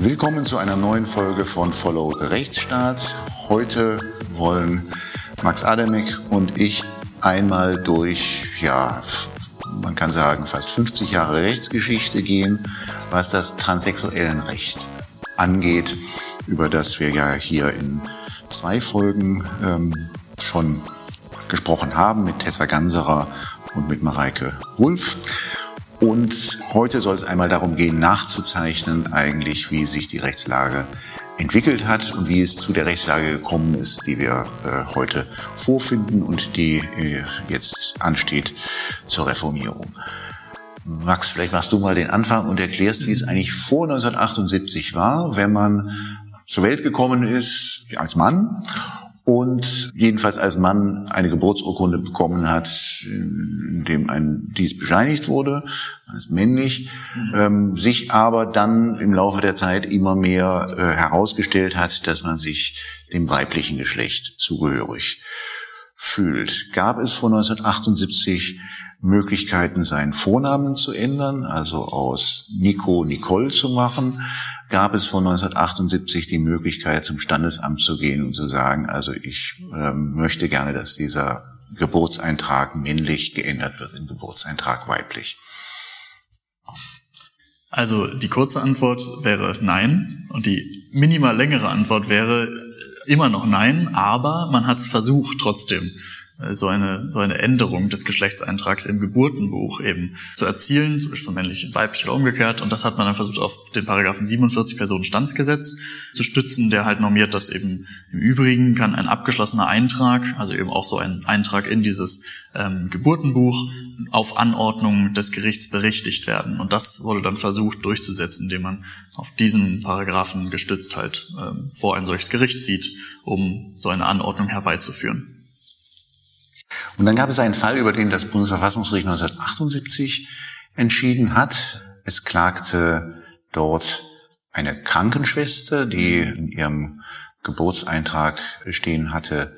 Willkommen zu einer neuen Folge von Follow Rechtsstaat. Heute wollen Max Adamek und ich einmal durch, ja, man kann sagen, fast 50 Jahre Rechtsgeschichte gehen, was das transsexuellen Recht angeht, über das wir ja hier in zwei Folgen ähm, schon gesprochen haben mit Tessa Ganserer und mit Mareike Wulff. Und heute soll es einmal darum gehen, nachzuzeichnen eigentlich, wie sich die Rechtslage entwickelt hat und wie es zu der Rechtslage gekommen ist, die wir äh, heute vorfinden und die äh, jetzt ansteht zur Reformierung. Max, vielleicht machst du mal den Anfang und erklärst, wie es eigentlich vor 1978 war, wenn man zur Welt gekommen ist als Mann und jedenfalls als Mann eine Geburtsurkunde bekommen hat, in dem ein dies bescheinigt wurde, als männlich, mhm. ähm, sich aber dann im Laufe der Zeit immer mehr äh, herausgestellt hat, dass man sich dem weiblichen Geschlecht zugehörig fühlt. Gab es vor 1978 Möglichkeiten, seinen Vornamen zu ändern, also aus Nico Nicole zu machen, gab es vor 1978 die Möglichkeit, zum Standesamt zu gehen und zu sagen, also ich äh, möchte gerne, dass dieser Geburtseintrag männlich geändert wird in Geburtseintrag weiblich. Also die kurze Antwort wäre nein und die minimal längere Antwort wäre immer noch nein, aber man hat es versucht trotzdem. So eine, so eine Änderung des Geschlechtseintrags im Geburtenbuch eben zu erzielen, zum Beispiel von männlich in weiblich oder umgekehrt. Und das hat man dann versucht, auf den Paragraphen 47 Personenstandsgesetz zu stützen, der halt normiert, dass eben im Übrigen kann ein abgeschlossener Eintrag, also eben auch so ein Eintrag in dieses ähm, Geburtenbuch, auf Anordnung des Gerichts berichtigt werden. Und das wurde dann versucht durchzusetzen, indem man auf diesen Paragraphen gestützt halt ähm, vor ein solches Gericht zieht, um so eine Anordnung herbeizuführen. Und dann gab es einen Fall, über den das Bundesverfassungsgericht 1978 entschieden hat. Es klagte dort eine Krankenschwester, die in ihrem Geburtseintrag stehen hatte,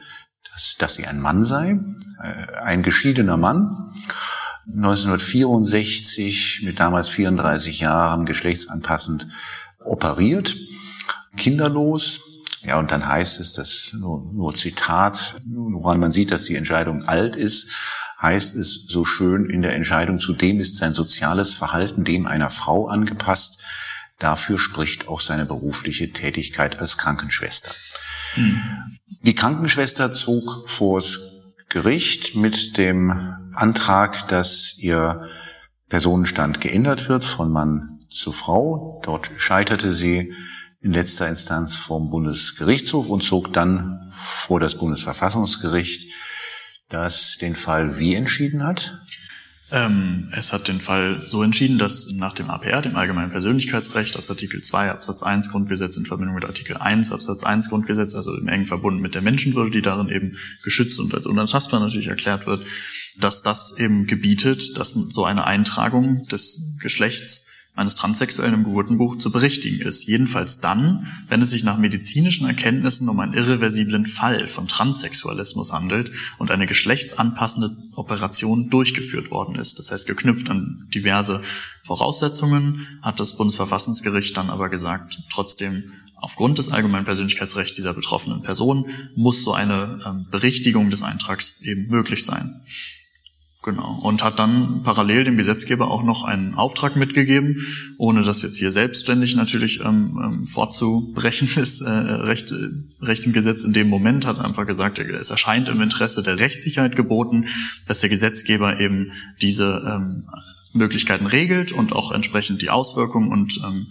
dass, dass sie ein Mann sei, äh, ein geschiedener Mann. 1964 mit damals 34 Jahren geschlechtsanpassend operiert, kinderlos, ja, und dann heißt es, dass nur, nur Zitat, woran man sieht, dass die Entscheidung alt ist, heißt es so schön in der Entscheidung, zudem ist sein soziales Verhalten dem einer Frau angepasst. Dafür spricht auch seine berufliche Tätigkeit als Krankenschwester. Mhm. Die Krankenschwester zog vors Gericht mit dem Antrag, dass ihr Personenstand geändert wird von Mann zu Frau. Dort scheiterte sie in letzter Instanz vom Bundesgerichtshof und zog dann vor das Bundesverfassungsgericht, das den Fall wie entschieden hat? Ähm, es hat den Fall so entschieden, dass nach dem APR, dem Allgemeinen Persönlichkeitsrecht aus Artikel 2 Absatz 1 Grundgesetz in Verbindung mit Artikel 1 Absatz 1 Grundgesetz, also im engen verbunden mit der Menschenwürde, die darin eben geschützt und als unantastbar natürlich erklärt wird, dass das eben gebietet, dass so eine Eintragung des Geschlechts eines Transsexuellen im Geburtenbuch zu berichtigen ist. Jedenfalls dann, wenn es sich nach medizinischen Erkenntnissen um einen irreversiblen Fall von Transsexualismus handelt und eine geschlechtsanpassende Operation durchgeführt worden ist. Das heißt, geknüpft an diverse Voraussetzungen hat das Bundesverfassungsgericht dann aber gesagt, trotzdem aufgrund des allgemeinen Persönlichkeitsrechts dieser betroffenen Person muss so eine ähm, Berichtigung des Eintrags eben möglich sein. Genau. Und hat dann parallel dem Gesetzgeber auch noch einen Auftrag mitgegeben, ohne das jetzt hier selbstständig natürlich ähm, ähm, vorzubrechen ist, äh, Recht, äh, Recht im Gesetz in dem Moment, hat einfach gesagt, es erscheint im Interesse der Rechtssicherheit geboten, dass der Gesetzgeber eben diese ähm, Möglichkeiten regelt und auch entsprechend die Auswirkungen und ähm,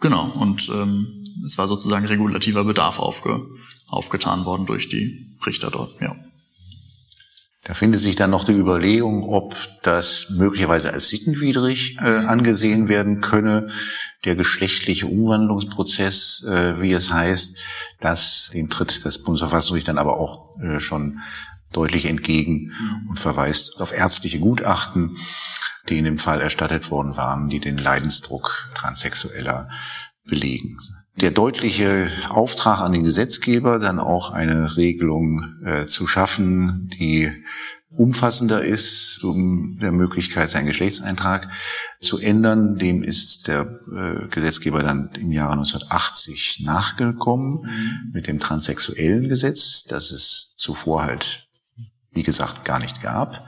genau, und ähm, es war sozusagen regulativer Bedarf aufge, aufgetan worden durch die Richter dort, ja. Da findet sich dann noch die Überlegung, ob das möglicherweise als sittenwidrig äh, angesehen werden könne, der geschlechtliche Umwandlungsprozess, äh, wie es heißt, das dem tritt das Bundesverfassungsgericht dann aber auch äh, schon deutlich entgegen und verweist auf ärztliche Gutachten, die in dem Fall erstattet worden waren, die den Leidensdruck Transsexueller belegen der deutliche Auftrag an den Gesetzgeber, dann auch eine Regelung äh, zu schaffen, die umfassender ist, um der Möglichkeit, seinen Geschlechtseintrag zu ändern. Dem ist der äh, Gesetzgeber dann im Jahre 1980 nachgekommen mhm. mit dem transsexuellen Gesetz, das es zuvor halt, wie gesagt, gar nicht gab.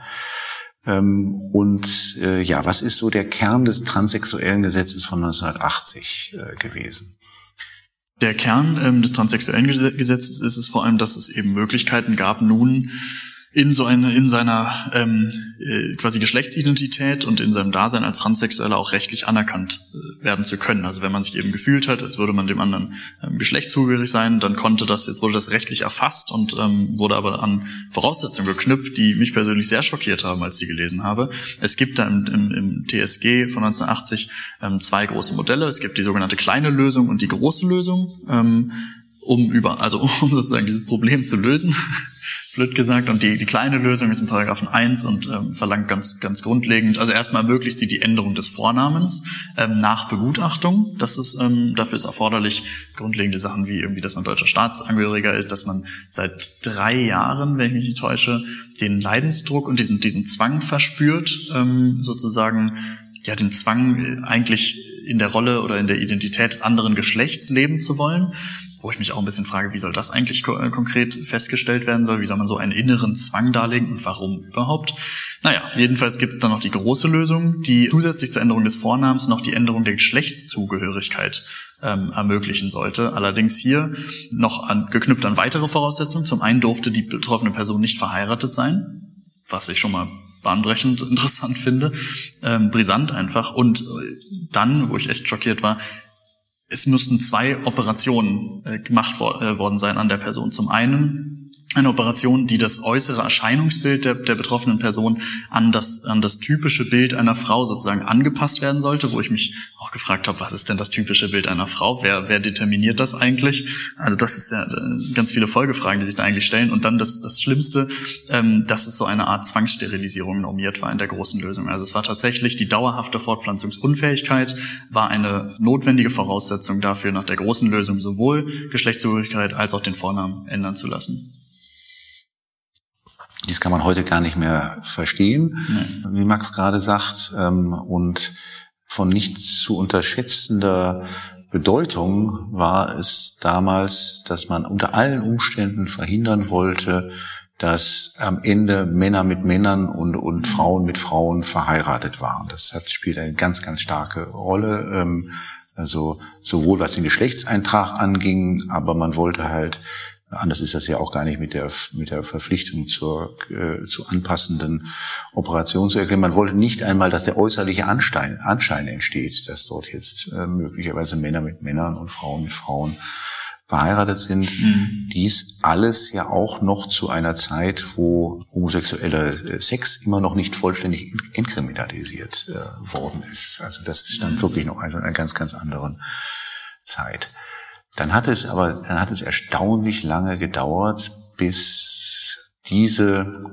Ähm, und äh, ja, was ist so der Kern des transsexuellen Gesetzes von 1980 äh, gewesen? Der Kern ähm, des transsexuellen Gesetzes ist es vor allem, dass es eben Möglichkeiten gab, nun in so eine, in seiner ähm, äh, quasi Geschlechtsidentität und in seinem Dasein als Transsexueller auch rechtlich anerkannt äh, werden zu können. Also wenn man sich eben gefühlt hat, als würde man dem anderen ähm, Geschlecht zugehörig sein, dann konnte das, jetzt wurde das rechtlich erfasst und ähm, wurde aber an Voraussetzungen geknüpft, die mich persönlich sehr schockiert haben, als ich sie gelesen habe. Es gibt da im, im, im TSG von 1980 ähm, zwei große Modelle. Es gibt die sogenannte kleine Lösung und die große Lösung. Ähm, um über, also um sozusagen dieses Problem zu lösen, blöd gesagt. Und die, die kleine Lösung ist in Paragraphen 1 und ähm, verlangt ganz, ganz grundlegend, also erstmal ermöglicht sie die Änderung des Vornamens ähm, nach Begutachtung. Das ist, ähm, dafür ist erforderlich grundlegende Sachen wie irgendwie, dass man deutscher Staatsangehöriger ist, dass man seit drei Jahren, wenn ich mich nicht täusche, den Leidensdruck und diesen, diesen Zwang verspürt, ähm, sozusagen, ja, den Zwang eigentlich in der Rolle oder in der Identität des anderen Geschlechts leben zu wollen wo ich mich auch ein bisschen frage, wie soll das eigentlich ko äh, konkret festgestellt werden soll? Wie soll man so einen inneren Zwang darlegen und warum überhaupt? Naja, jedenfalls gibt es dann noch die große Lösung, die zusätzlich zur Änderung des Vornamens noch die Änderung der Geschlechtszugehörigkeit ähm, ermöglichen sollte. Allerdings hier noch an, geknüpft an weitere Voraussetzungen. Zum einen durfte die betroffene Person nicht verheiratet sein, was ich schon mal bahnbrechend interessant finde, ähm, brisant einfach. Und äh, dann, wo ich echt schockiert war, es müssten zwei Operationen äh, gemacht wo äh, worden sein an der Person. Zum einen eine Operation, die das äußere Erscheinungsbild der, der betroffenen Person an das, an das typische Bild einer Frau sozusagen angepasst werden sollte, wo ich mich auch gefragt habe, was ist denn das typische Bild einer Frau? Wer, wer determiniert das eigentlich? Also das ist ja äh, ganz viele Folgefragen, die sich da eigentlich stellen. Und dann das, das Schlimmste, ähm, dass es so eine Art Zwangssterilisierung normiert war in der großen Lösung. Also es war tatsächlich die dauerhafte Fortpflanzungsunfähigkeit, war eine notwendige Voraussetzung dafür, nach der großen Lösung sowohl Geschlechtszugehörigkeit als auch den Vornamen ändern zu lassen. Dies kann man heute gar nicht mehr verstehen, nee. wie Max gerade sagt, ähm, und von nicht zu unterschätzender Bedeutung war es damals, dass man unter allen Umständen verhindern wollte, dass am Ende Männer mit Männern und, und mhm. Frauen mit Frauen verheiratet waren. Das hat, spielt eine ganz, ganz starke Rolle. Ähm, also sowohl was den Geschlechtseintrag anging, aber man wollte halt Anders ist das ja auch gar nicht mit der, mit der Verpflichtung zur, äh, zu anpassenden Operation zu erklären. Man wollte nicht einmal, dass der äußerliche Anschein, Anschein entsteht, dass dort jetzt äh, möglicherweise Männer mit Männern und Frauen mit Frauen verheiratet sind. Mhm. Dies alles ja auch noch zu einer Zeit, wo homosexueller äh, Sex immer noch nicht vollständig entkriminalisiert äh, worden ist. Also das stand mhm. wirklich noch in einer ganz, ganz anderen Zeit. Dann hat es aber, dann hat es erstaunlich lange gedauert, bis diese,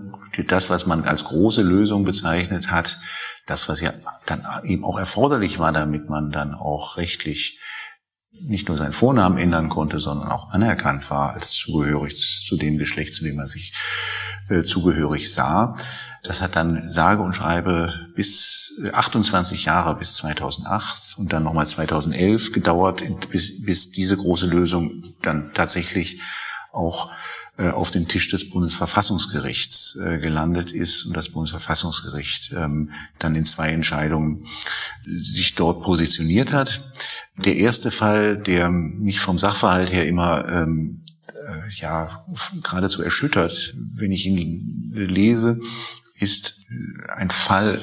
das, was man als große Lösung bezeichnet hat, das, was ja dann eben auch erforderlich war, damit man dann auch rechtlich nicht nur seinen Vornamen ändern konnte, sondern auch anerkannt war als zugehörig zu dem Geschlecht, zu dem man sich äh, zugehörig sah. Das hat dann sage und schreibe bis 28 äh, Jahre bis 2008 und dann nochmal 2011 gedauert, bis, bis diese große Lösung dann tatsächlich auch äh, auf dem Tisch des Bundesverfassungsgerichts äh, gelandet ist und das Bundesverfassungsgericht ähm, dann in zwei Entscheidungen sich dort positioniert hat. Der erste Fall, der mich vom Sachverhalt her immer ähm, äh, ja geradezu erschüttert, wenn ich ihn lese, ist ein Fall,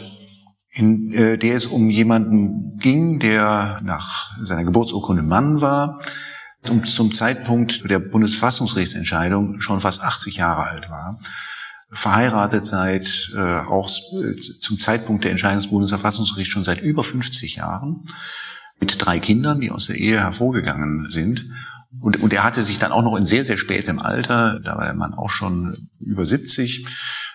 in äh, der es um jemanden ging, der nach seiner Geburtsurkunde Mann war, zum, zum Zeitpunkt der Bundesfassungsrechtsentscheidung schon fast 80 Jahre alt war, verheiratet seit äh, auch äh, zum Zeitpunkt der Entscheidung des Bundesverfassungsgerichts schon seit über 50 Jahren, mit drei Kindern, die aus der Ehe hervorgegangen sind. Und, und er hatte sich dann auch noch in sehr, sehr spätem Alter, da war der Mann auch schon über 70,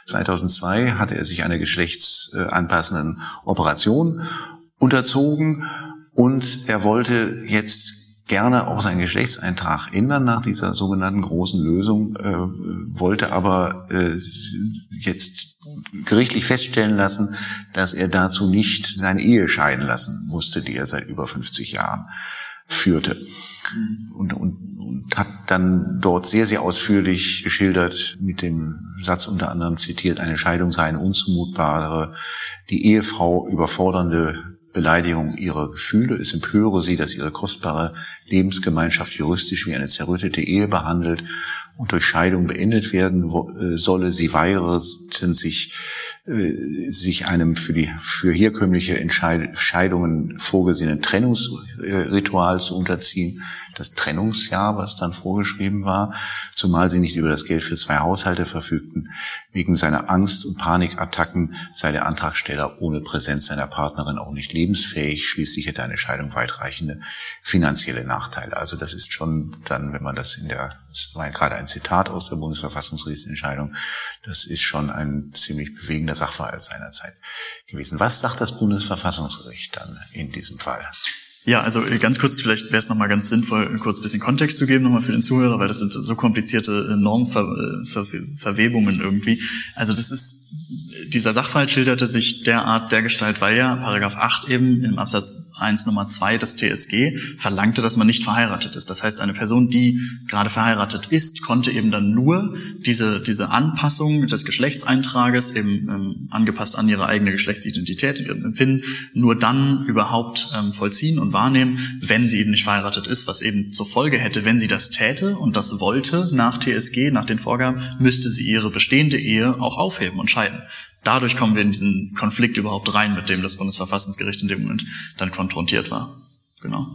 2002 hatte er sich einer geschlechtsanpassenden Operation unterzogen und er wollte jetzt gerne auch seinen Geschlechtseintrag ändern nach dieser sogenannten großen Lösung, äh, wollte aber äh, jetzt gerichtlich feststellen lassen, dass er dazu nicht seine Ehe scheiden lassen musste, die er seit über 50 Jahren führte. Und, und, und hat dann dort sehr, sehr ausführlich geschildert, mit dem Satz unter anderem zitiert, eine Scheidung sei eine unzumutbare, die Ehefrau überfordernde Beleidigung ihrer Gefühle. Es empöre sie, dass ihre kostbare Lebensgemeinschaft juristisch wie eine zerrüttete Ehe behandelt und durch Scheidung beendet werden äh, solle. Sie weigerten sich äh, sich einem für die für herkömmliche Entscheidungen vorgesehenen Trennungsritual zu unterziehen, das Trennungsjahr, was dann vorgeschrieben war, zumal sie nicht über das Geld für zwei Haushalte verfügten. Wegen seiner Angst- und Panikattacken sei der Antragsteller ohne Präsenz seiner Partnerin auch nicht lebensfähig. Schließlich hätte eine Scheidung weitreichende finanzielle Nachteile. Also das ist schon dann, wenn man das in der, das war ja gerade ein Zitat aus der Bundesverfassungsgerichtsentscheidung, das ist schon ein ziemlich bewegender der Sachverhalt seinerzeit gewesen. Was sagt das Bundesverfassungsgericht dann in diesem Fall? Ja, also äh, ganz kurz, vielleicht wäre es nochmal ganz sinnvoll, kurz ein bisschen Kontext zu geben, nochmal für den Zuhörer, weil das sind so komplizierte äh, Normverwebungen äh, irgendwie. Also das ist, dieser Sachverhalt schilderte sich derart der Gestalt, weil ja Paragraph 8 eben im Absatz 1 Nummer 2 des TSG verlangte, dass man nicht verheiratet ist. Das heißt, eine Person, die gerade verheiratet ist, konnte eben dann nur diese, diese Anpassung des Geschlechtseintrages eben ähm, angepasst an ihre eigene Geschlechtsidentität, ihrem Empfinden, nur dann überhaupt ähm, vollziehen und wahrnehmen, wenn sie eben nicht verheiratet ist, was eben zur Folge hätte, wenn sie das täte und das wollte nach TSG, nach den Vorgaben, müsste sie ihre bestehende Ehe auch aufheben und scheiden. Dadurch kommen wir in diesen Konflikt überhaupt rein, mit dem das Bundesverfassungsgericht in dem Moment dann konfrontiert war. Genau.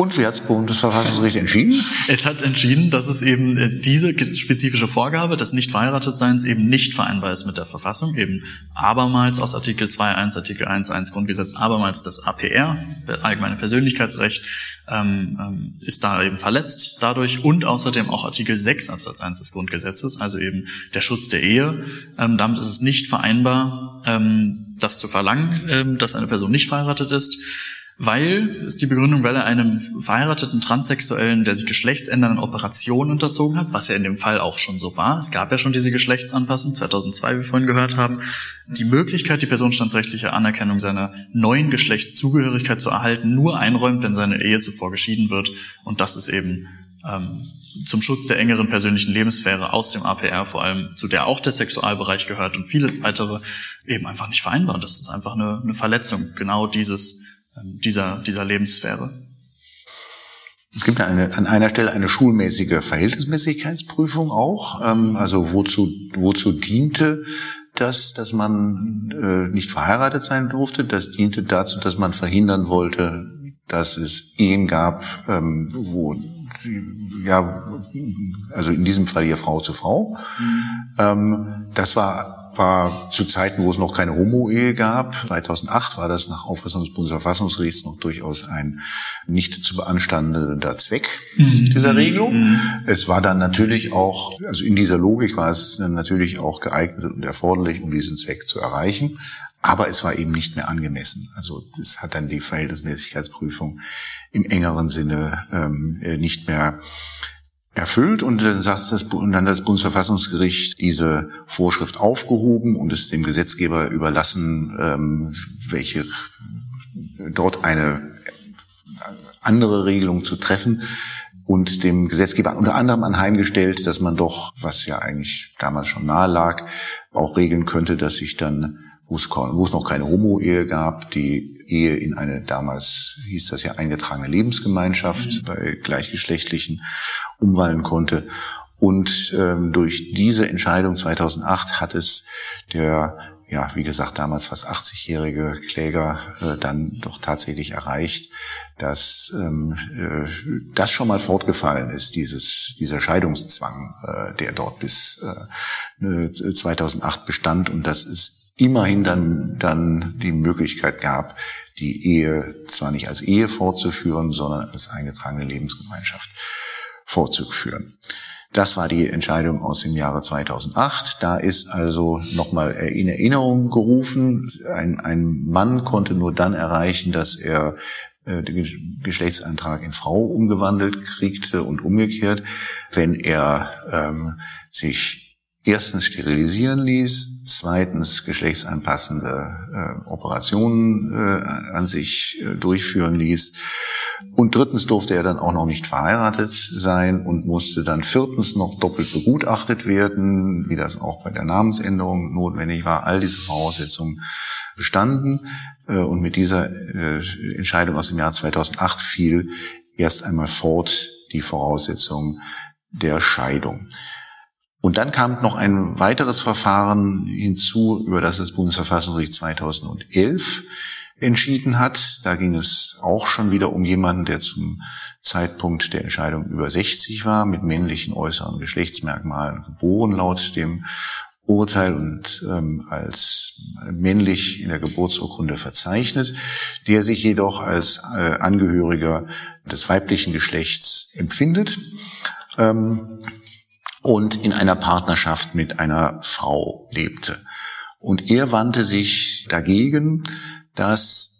Und wie hat das Bundesverfassungsgericht entschieden? Es hat entschieden, dass es eben äh, diese spezifische Vorgabe des Nicht-Verheiratetseins eben nicht vereinbar ist mit der Verfassung, eben abermals aus Artikel 2.1, Artikel 1.1 Grundgesetz, abermals das APR, allgemeine Persönlichkeitsrecht, ähm, ähm, ist da eben verletzt dadurch und außerdem auch Artikel 6 Absatz 1 des Grundgesetzes, also eben der Schutz der Ehe. Ähm, damit ist es nicht vereinbar, ähm, das zu verlangen, ähm, dass eine Person nicht verheiratet ist weil, ist die Begründung, weil er einem verheirateten Transsexuellen, der sich geschlechtsändernden Operationen unterzogen hat, was ja in dem Fall auch schon so war, es gab ja schon diese Geschlechtsanpassung, 2002, wie wir vorhin gehört haben, die Möglichkeit, die personenstandsrechtliche Anerkennung seiner neuen Geschlechtszugehörigkeit zu erhalten, nur einräumt, wenn seine Ehe zuvor geschieden wird. Und das ist eben ähm, zum Schutz der engeren persönlichen Lebenssphäre aus dem APR, vor allem zu der auch der Sexualbereich gehört und vieles weitere, eben einfach nicht vereinbar. Und das ist einfach eine, eine Verletzung genau dieses dieser, dieser Lebenssphäre. Es gibt eine, an einer Stelle eine schulmäßige Verhältnismäßigkeitsprüfung auch. Ähm, also wozu, wozu diente das, dass man äh, nicht verheiratet sein durfte? Das diente dazu, dass man verhindern wollte, dass es Ehen gab, ähm, wo ja, also in diesem Fall hier Frau zu Frau. Mhm. das war war zu Zeiten, wo es noch keine Homo-Ehe gab. 2008 war das nach Auffassung des Bundesverfassungsgerichts noch durchaus ein nicht zu beanstandender Zweck mhm. dieser Regelung. Mhm. Es war dann natürlich auch, also in dieser Logik war es dann natürlich auch geeignet und erforderlich, um diesen Zweck zu erreichen. Aber es war eben nicht mehr angemessen. Also es hat dann die Verhältnismäßigkeitsprüfung im engeren Sinne ähm, nicht mehr erfüllt und dann sagt das, und dann das Bundesverfassungsgericht diese Vorschrift aufgehoben und es dem Gesetzgeber überlassen, ähm, welche dort eine andere Regelung zu treffen und dem Gesetzgeber unter anderem anheimgestellt, dass man doch, was ja eigentlich damals schon nahe lag, auch regeln könnte, dass sich dann, wo es, wo es noch keine Homo-Ehe gab, die Ehe in eine damals hieß das ja eingetragene Lebensgemeinschaft mhm. bei Gleichgeschlechtlichen umwandeln konnte. Und ähm, durch diese Entscheidung 2008 hat es der, ja, wie gesagt, damals fast 80-jährige Kläger äh, dann doch tatsächlich erreicht, dass ähm, äh, das schon mal fortgefallen ist, dieses, dieser Scheidungszwang, äh, der dort bis äh, 2008 bestand und dass es immerhin dann, dann die Möglichkeit gab, die Ehe zwar nicht als Ehe fortzuführen, sondern als eingetragene Lebensgemeinschaft fortzuführen. Das war die Entscheidung aus dem Jahre 2008. Da ist also nochmal in Erinnerung gerufen, ein, ein Mann konnte nur dann erreichen, dass er äh, den Geschlechtsantrag in Frau umgewandelt kriegte und umgekehrt, wenn er ähm, sich erstens sterilisieren ließ, zweitens geschlechtsanpassende äh, Operationen äh, an sich äh, durchführen ließ und drittens durfte er dann auch noch nicht verheiratet sein und musste dann viertens noch doppelt begutachtet werden, wie das auch bei der Namensänderung notwendig war. All diese Voraussetzungen bestanden äh, und mit dieser äh, Entscheidung aus dem Jahr 2008 fiel erst einmal fort die Voraussetzung der Scheidung. Und dann kam noch ein weiteres Verfahren hinzu, über das das Bundesverfassungsgericht 2011 entschieden hat. Da ging es auch schon wieder um jemanden, der zum Zeitpunkt der Entscheidung über 60 war, mit männlichen äußeren Geschlechtsmerkmalen geboren laut dem Urteil und ähm, als männlich in der Geburtsurkunde verzeichnet, der sich jedoch als äh, Angehöriger des weiblichen Geschlechts empfindet. Ähm, und in einer Partnerschaft mit einer Frau lebte. Und er wandte sich dagegen, dass,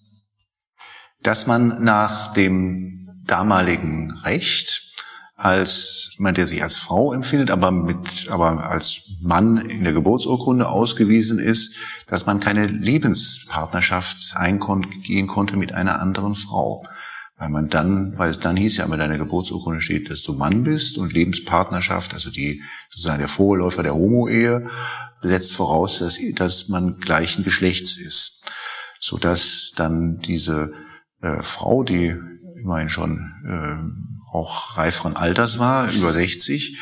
dass man nach dem damaligen Recht als jemand, der sich als Frau empfindet, aber mit, aber als Mann in der Geburtsurkunde ausgewiesen ist, dass man keine Lebenspartnerschaft eingehen konnte mit einer anderen Frau. Weil man dann, weil es dann hieß ja immer deiner Geburtsurkunde steht, dass du Mann bist und Lebenspartnerschaft, also die sozusagen der Vorläufer der Homo-Ehe, setzt voraus, dass, dass man gleichen Geschlechts ist. So dass dann diese äh, Frau, die immerhin schon äh, auch reiferen Alters war, über 60,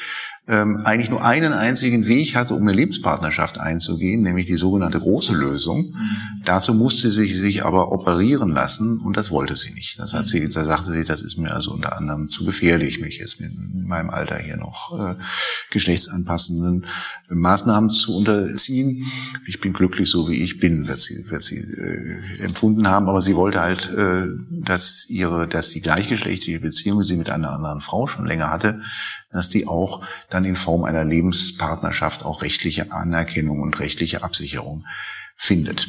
ähm, eigentlich nur einen einzigen Weg hatte, um eine Lebenspartnerschaft einzugehen, nämlich die sogenannte große Lösung. Mhm. Dazu musste sie sich aber operieren lassen und das wollte sie nicht. Das hat sie, da sagte sie, das ist mir also unter anderem zu gefährlich, mich jetzt mit meinem Alter hier noch äh, geschlechtsanpassenden Maßnahmen zu unterziehen. Ich bin glücklich, so wie ich bin, wird sie, wird sie äh, empfunden haben, aber sie wollte halt, äh, dass ihre, dass die gleichgeschlechtliche Beziehung, die sie mit einer anderen Frau schon länger hatte, dass die auch dann in Form einer Lebenspartnerschaft auch rechtliche Anerkennung und rechtliche Absicherung findet.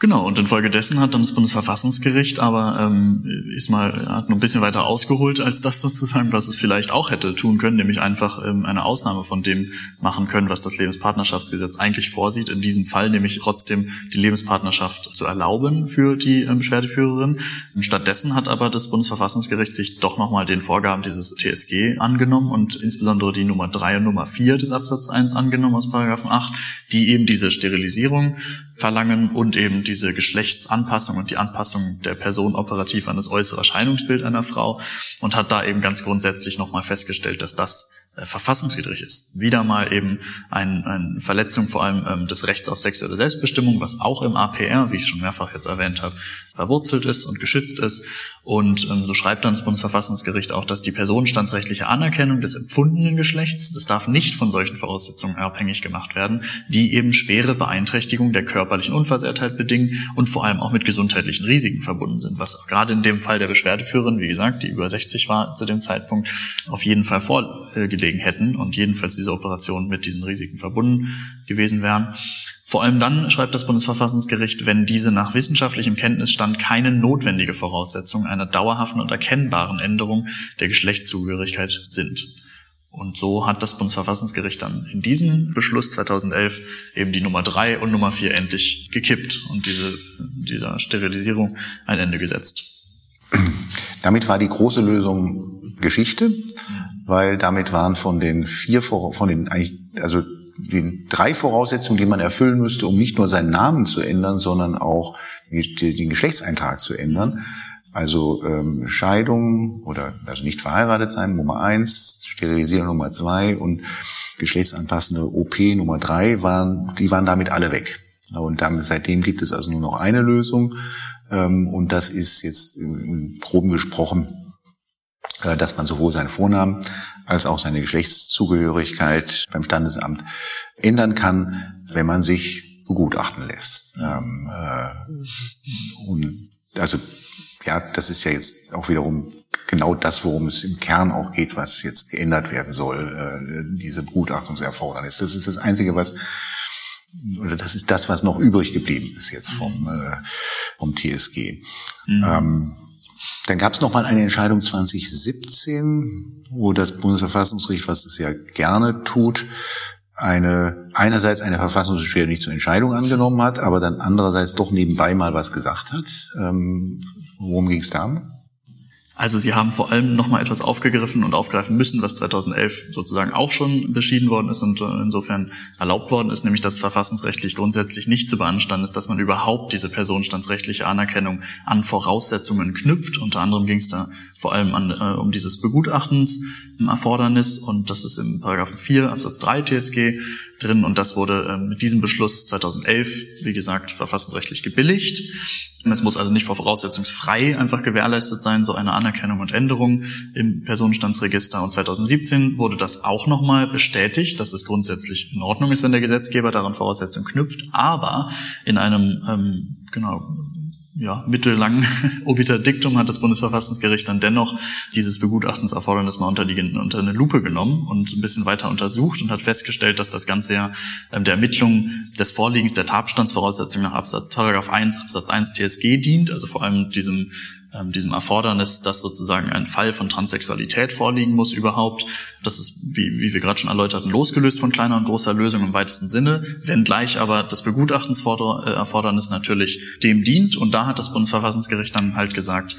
Genau, und infolgedessen hat dann das Bundesverfassungsgericht aber ähm, ist mal hat noch ein bisschen weiter ausgeholt als das sozusagen, was es vielleicht auch hätte tun können, nämlich einfach ähm, eine Ausnahme von dem machen können, was das Lebenspartnerschaftsgesetz eigentlich vorsieht. In diesem Fall nämlich trotzdem die Lebenspartnerschaft zu erlauben für die ähm, Beschwerdeführerin. Stattdessen hat aber das Bundesverfassungsgericht sich doch nochmal den Vorgaben dieses TSG angenommen und insbesondere die Nummer 3 und Nummer 4 des Absatz 1 angenommen aus Paragraphen 8, die eben diese Sterilisierung verlangen und eben diese Geschlechtsanpassung und die Anpassung der Person operativ an das äußere Erscheinungsbild einer Frau und hat da eben ganz grundsätzlich nochmal festgestellt, dass das äh, verfassungswidrig ist. Wieder mal eben ein, eine Verletzung vor allem ähm, des Rechts auf sexuelle Selbstbestimmung, was auch im APR, wie ich schon mehrfach jetzt erwähnt habe, verwurzelt ist und geschützt ist. Und ähm, so schreibt dann das Bundesverfassungsgericht auch, dass die personenstandsrechtliche Anerkennung des empfundenen Geschlechts, das darf nicht von solchen Voraussetzungen abhängig gemacht werden, die eben schwere Beeinträchtigung der körperlichen Unversehrtheit bedingen und vor allem auch mit gesundheitlichen Risiken verbunden sind, was gerade in dem Fall der Beschwerdeführerin, wie gesagt, die über 60 war zu dem Zeitpunkt, auf jeden Fall vorgelegt gelegen hätten und jedenfalls diese Operationen mit diesen Risiken verbunden gewesen wären. Vor allem dann schreibt das Bundesverfassungsgericht, wenn diese nach wissenschaftlichem Kenntnisstand keine notwendige Voraussetzung einer dauerhaften und erkennbaren Änderung der Geschlechtszugehörigkeit sind. Und so hat das Bundesverfassungsgericht dann in diesem Beschluss 2011 eben die Nummer drei und Nummer vier endlich gekippt und diese, dieser Sterilisierung ein Ende gesetzt. Damit war die große Lösung Geschichte weil damit waren von den vier, von den eigentlich, also den drei Voraussetzungen, die man erfüllen müsste, um nicht nur seinen Namen zu ändern, sondern auch den Geschlechtseintrag zu ändern. Also ähm, Scheidung oder also nicht verheiratet sein, Nummer eins, Sterilisierung Nummer zwei und geschlechtsanpassende OP Nummer drei waren, die waren damit alle weg. Und damit, seitdem gibt es also nur noch eine Lösung. Ähm, und das ist jetzt im Groben gesprochen äh, dass man sowohl seinen Vornamen als auch seine Geschlechtszugehörigkeit beim Standesamt ändern kann, wenn man sich begutachten lässt. Ähm, äh, und also ja, das ist ja jetzt auch wiederum genau das, worum es im Kern auch geht, was jetzt geändert werden soll, äh, diese Begutachtungserfordernis. Das ist das Einzige, was oder das ist das, was noch übrig geblieben ist jetzt vom, äh, vom TSG. Mhm. Ähm, dann gab es noch mal eine Entscheidung 2017, wo das Bundesverfassungsgericht, was es ja gerne tut, eine einerseits eine Verfassungsbeschwerde nicht zur Entscheidung angenommen hat, aber dann andererseits doch nebenbei mal was gesagt hat. Ähm, worum ging es da? Also sie haben vor allem nochmal etwas aufgegriffen und aufgreifen müssen, was 2011 sozusagen auch schon beschieden worden ist und äh, insofern erlaubt worden ist, nämlich dass verfassungsrechtlich grundsätzlich nicht zu beanstanden ist, dass man überhaupt diese personenstandsrechtliche Anerkennung an Voraussetzungen knüpft. Unter anderem ging es da vor allem an, äh, um dieses Begutachtens im Erfordernis und das ist im Paragraphen 4 Absatz 3 TSG drin und das wurde äh, mit diesem Beschluss 2011, wie gesagt, verfassungsrechtlich gebilligt. Es muss also nicht voraussetzungsfrei einfach gewährleistet sein, so eine Anerkennung und Änderung im Personenstandsregister. Und 2017 wurde das auch nochmal bestätigt, dass es grundsätzlich in Ordnung ist, wenn der Gesetzgeber daran Voraussetzungen knüpft, aber in einem ähm, genau ja, mittellangen Obiter Dictum hat das Bundesverfassungsgericht dann dennoch dieses Begutachtenserfordernis mal unter, die, unter eine Lupe genommen und ein bisschen weiter untersucht und hat festgestellt, dass das Ganze ja ähm, der Ermittlung des Vorliegens der Tatbestandsvoraussetzungen nach Absatz, Paragraph 1 Absatz 1 TSG dient, also vor allem diesem ähm, diesem Erfordernis, dass sozusagen ein Fall von Transsexualität vorliegen muss überhaupt. Das ist, wie, wie wir gerade schon erläuterten, losgelöst von kleiner und großer Lösung im weitesten Sinne, wenngleich aber das Begutachtensfordernis äh, natürlich dem dient. Und da hat das Bundesverfassungsgericht dann halt gesagt,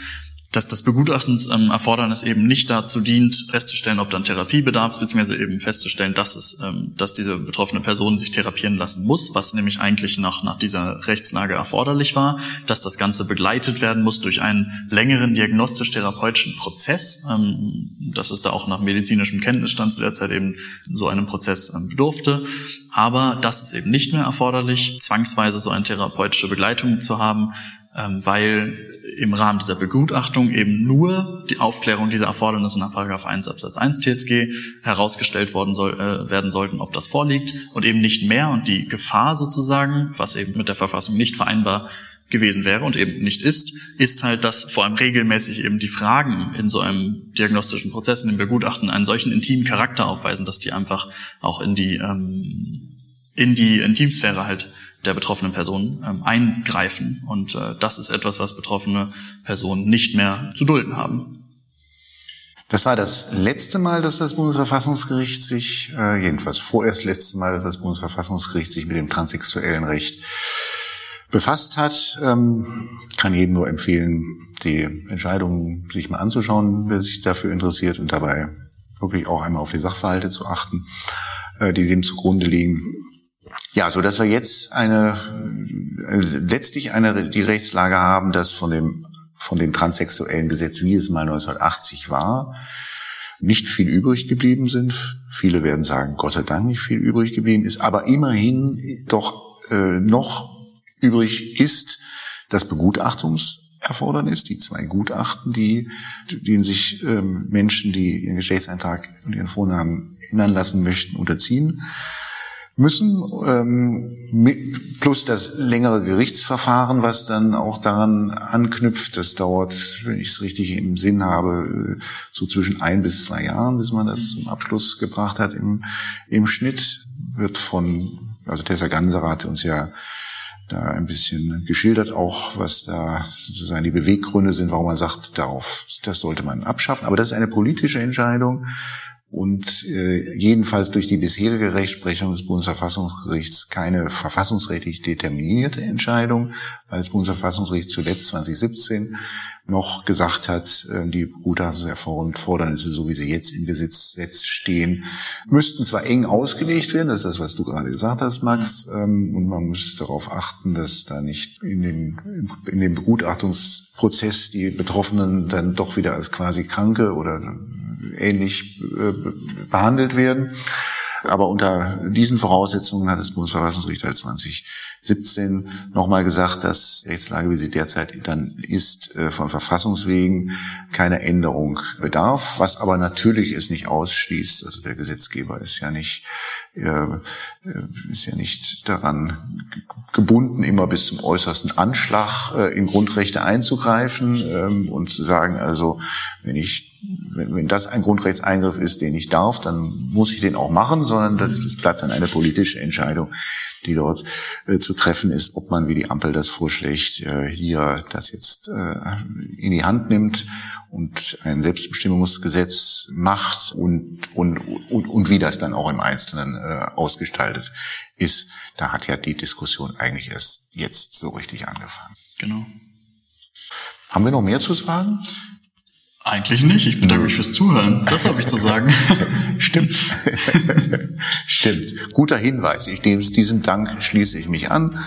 dass das Begutachtenserfordernis ähm, eben nicht dazu dient, festzustellen, ob dann Therapie bedarf, beziehungsweise eben festzustellen, dass es, ähm, dass diese betroffene Person sich therapieren lassen muss, was nämlich eigentlich nach, nach dieser Rechtslage erforderlich war, dass das Ganze begleitet werden muss durch einen längeren diagnostisch-therapeutischen Prozess, ähm, dass es da auch nach medizinischem Kenntnisstand zu der Zeit eben so einem Prozess ähm, bedurfte, aber das ist eben nicht mehr erforderlich, zwangsweise so eine therapeutische Begleitung zu haben, ähm, weil im Rahmen dieser Begutachtung eben nur die Aufklärung dieser Erfordernisse nach 1 Absatz 1 TSG herausgestellt worden soll, äh, werden sollten, ob das vorliegt und eben nicht mehr und die Gefahr sozusagen, was eben mit der Verfassung nicht vereinbar gewesen wäre und eben nicht ist, ist halt, dass vor allem regelmäßig eben die Fragen in so einem diagnostischen Prozess, in dem Begutachten einen solchen intimen Charakter aufweisen, dass die einfach auch in die, ähm, in die Intimsphäre halt der betroffenen Person ähm, eingreifen. Und äh, das ist etwas, was betroffene Personen nicht mehr zu dulden haben. Das war das letzte Mal, dass das Bundesverfassungsgericht sich, äh, jedenfalls vorerst letzte Mal, dass das Bundesverfassungsgericht sich mit dem transsexuellen Recht befasst hat. Ähm, kann jedem nur empfehlen, die Entscheidungen sich mal anzuschauen, wer sich dafür interessiert und dabei wirklich auch einmal auf die Sachverhalte zu achten, äh, die dem zugrunde liegen. Ja, so dass wir jetzt eine äh, letztlich eine die Rechtslage haben, dass von dem von dem transsexuellen Gesetz, wie es mal 1980 war, nicht viel übrig geblieben sind. Viele werden sagen, Gott sei Dank nicht viel übrig geblieben ist, aber immerhin doch äh, noch übrig ist das Begutachtungserfordernis, die zwei Gutachten, die, denen sich ähm, Menschen, die ihren Geschlechtseintrag und ihren Vornamen ändern lassen möchten, unterziehen müssen, ähm, mit, plus das längere Gerichtsverfahren, was dann auch daran anknüpft. Das dauert, wenn ich es richtig im Sinn habe, so zwischen ein bis zwei Jahren, bis man das zum Abschluss gebracht hat. Im, im Schnitt wird von, also Tessa Ganser hat uns ja da ein bisschen geschildert, auch was da sozusagen die Beweggründe sind, warum man sagt, darauf, das sollte man abschaffen. Aber das ist eine politische Entscheidung und äh, jedenfalls durch die bisherige Rechtsprechung des Bundesverfassungsgerichts keine verfassungsrechtlich determinierte Entscheidung, weil das Bundesverfassungsgericht zuletzt 2017 noch gesagt hat, äh, die Gutachtensfordernisse, so wie sie jetzt im Gesetz stehen, müssten zwar eng ausgelegt werden, das ist das, was du gerade gesagt hast, Max, ähm, und man muss darauf achten, dass da nicht in, den, in dem Begutachtungsprozess die Betroffenen dann doch wieder als quasi Kranke oder ähnlich äh, behandelt werden. Aber unter diesen Voraussetzungen hat das Bundesverfassungsgericht halt 2017 nochmal gesagt, dass die Rechtslage, wie sie derzeit dann ist, äh, von Verfassungswegen keine Änderung bedarf, was aber natürlich es nicht ausschließt. Also der Gesetzgeber ist ja nicht, äh, ist ja nicht daran gebunden, immer bis zum äußersten Anschlag in Grundrechte einzugreifen ähm, und zu sagen, also wenn ich wenn, wenn das ein Grundrechtseingriff ist, den ich darf, dann muss ich den auch machen, sondern das, das bleibt dann eine politische Entscheidung, die dort äh, zu treffen ist, ob man, wie die Ampel das vorschlägt, äh, hier das jetzt äh, in die Hand nimmt und ein Selbstbestimmungsgesetz macht und, und, und, und wie das dann auch im Einzelnen äh, ausgestaltet ist. Da hat ja die Diskussion eigentlich erst jetzt so richtig angefangen. Genau. Haben wir noch mehr zu sagen? Eigentlich nicht. Ich bedanke mich fürs Zuhören. Das habe ich zu sagen. Stimmt. Stimmt. Guter Hinweis. Ich nehme diesem Dank schließe ich mich an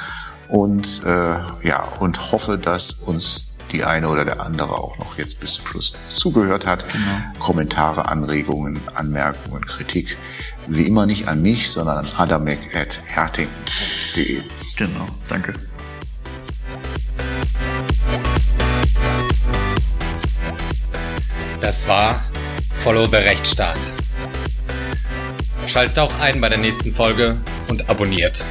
und äh, ja und hoffe, dass uns die eine oder der andere auch noch jetzt bis zum Schluss zugehört hat. Genau. Kommentare, Anregungen, Anmerkungen, Kritik wie immer nicht an mich, sondern an adamek.herting.de. Genau. Danke. Das war Follow the Rechtsstaat. Schaltet auch ein bei der nächsten Folge und abonniert.